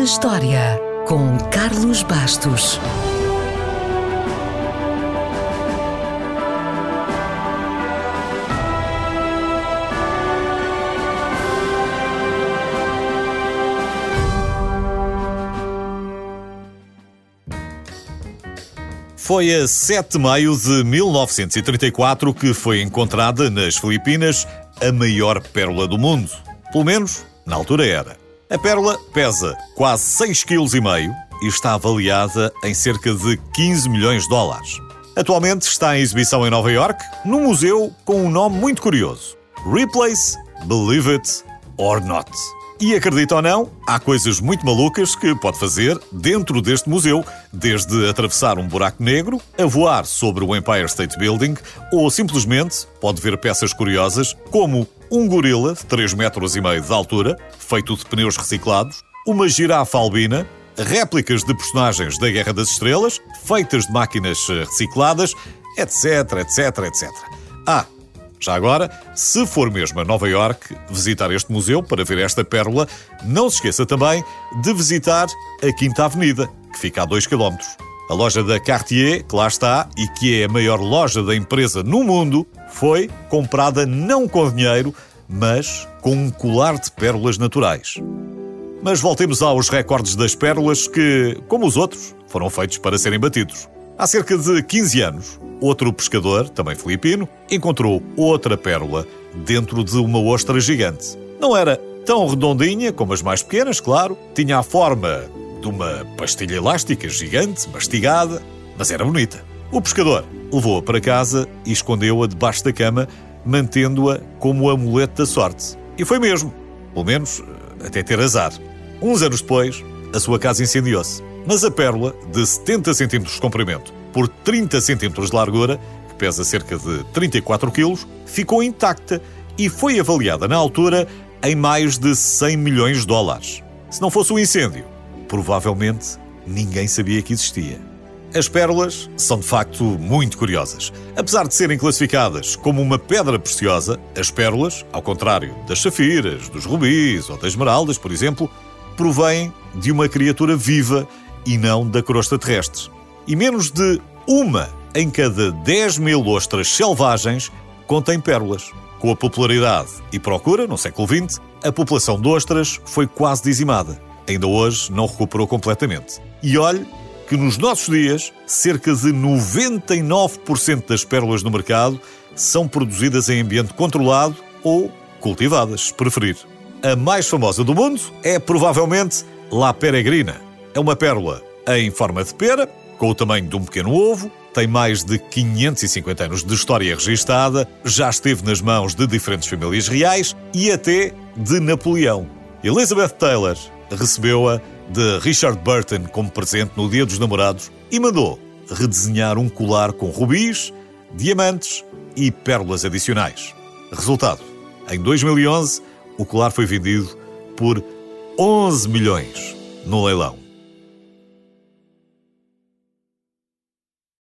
na História, com Carlos Bastos. Foi a 7 de maio de 1934 que foi encontrada nas Filipinas a maior pérola do mundo. Pelo menos, na altura era. A pérola pesa quase 6,5 kg e está avaliada em cerca de 15 milhões de dólares. Atualmente está em exibição em Nova York, num museu com um nome muito curioso: Replace Believe It or Not. E acredita ou não, há coisas muito malucas que pode fazer dentro deste museu, desde atravessar um buraco negro, a voar sobre o Empire State Building, ou simplesmente pode ver peças curiosas como um gorila de 3 metros e meio de altura, feito de pneus reciclados, uma girafa albina, réplicas de personagens da Guerra das Estrelas, feitas de máquinas recicladas, etc, etc, etc. Ah, já agora, se for mesmo a Nova York visitar este museu para ver esta pérola, não se esqueça também de visitar a Quinta Avenida, que fica a 2 km. A loja da Cartier, que lá está e que é a maior loja da empresa no mundo, foi comprada não com dinheiro, mas com um colar de pérolas naturais. Mas voltemos aos recordes das pérolas que, como os outros, foram feitos para serem batidos. Há cerca de 15 anos, outro pescador, também filipino, encontrou outra pérola dentro de uma ostra gigante. Não era tão redondinha como as mais pequenas, claro, tinha a forma de uma pastilha elástica gigante, mastigada, mas era bonita. O pescador levou-a para casa e escondeu-a debaixo da cama, mantendo-a como amuleto da sorte. E foi mesmo, pelo menos até ter azar. Uns anos depois, a sua casa incendiou-se. Mas a pérola, de 70 cm de comprimento por 30 cm de largura, que pesa cerca de 34 kg, ficou intacta e foi avaliada na altura em mais de 100 milhões de dólares. Se não fosse o um incêndio, provavelmente ninguém sabia que existia. As pérolas são de facto muito curiosas. Apesar de serem classificadas como uma pedra preciosa, as pérolas, ao contrário das safiras, dos rubis ou das esmeraldas, por exemplo, provêm de uma criatura viva e não da crosta terrestre. E menos de uma em cada 10 mil ostras selvagens contém pérolas. Com a popularidade e procura, no século XX, a população de ostras foi quase dizimada. Ainda hoje não recuperou completamente. E olhe que nos nossos dias, cerca de 99% das pérolas no mercado são produzidas em ambiente controlado ou cultivadas, se preferir. A mais famosa do mundo é provavelmente La Peregrina. É uma pérola em forma de pera, com o tamanho de um pequeno ovo, tem mais de 550 anos de história registada, já esteve nas mãos de diferentes famílias reais e até de Napoleão. Elizabeth Taylor recebeu-a de Richard Burton como presente no Dia dos Namorados e mandou redesenhar um colar com rubis, diamantes e pérolas adicionais. Resultado: em 2011, o colar foi vendido por 11 milhões no leilão.